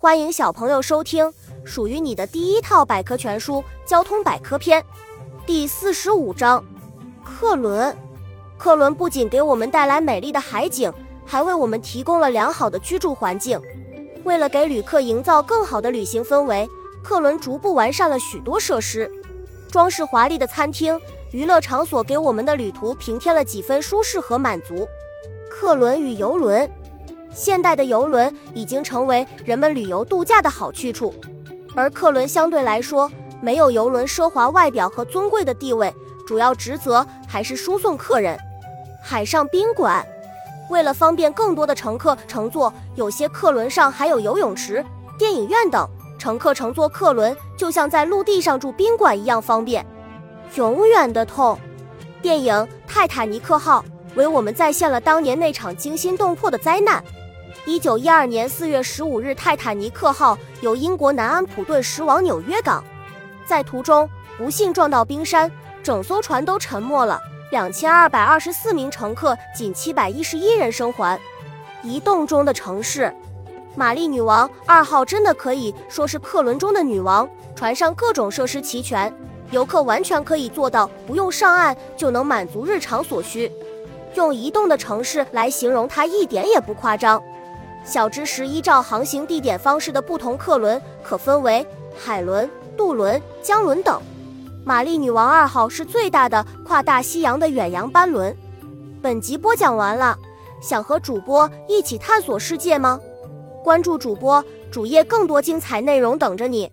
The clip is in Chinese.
欢迎小朋友收听属于你的第一套百科全书《交通百科篇》第四十五章：客轮。客轮不仅给我们带来美丽的海景，还为我们提供了良好的居住环境。为了给旅客营造更好的旅行氛围，客轮逐步完善了许多设施，装饰华丽的餐厅、娱乐场所，给我们的旅途平添了几分舒适和满足。客轮与游轮。现代的游轮已经成为人们旅游度假的好去处，而客轮相对来说没有游轮奢华外表和尊贵的地位，主要职责还是输送客人。海上宾馆，为了方便更多的乘客乘坐，有些客轮上还有游泳池、电影院等，乘客乘坐客轮就像在陆地上住宾馆一样方便。永远的痛，电影《泰坦尼克号》为我们再现了当年那场惊心动魄的灾难。一九一二年四月十五日，泰坦尼克号由英国南安普顿驶往纽约港，在途中不幸撞到冰山，整艘船都沉没了，两千二百二十四名乘客，仅七百一十一人生还。移动中的城市，玛丽女王二号真的可以说是客轮中的女王，船上各种设施齐全，游客完全可以做到不用上岸就能满足日常所需。用移动的城市来形容它一点也不夸张。小知识：依照航行地点方式的不同客轮可分为海轮、渡轮、江轮等。玛丽女王二号是最大的跨大西洋的远洋班轮。本集播讲完了，想和主播一起探索世界吗？关注主播主页，更多精彩内容等着你。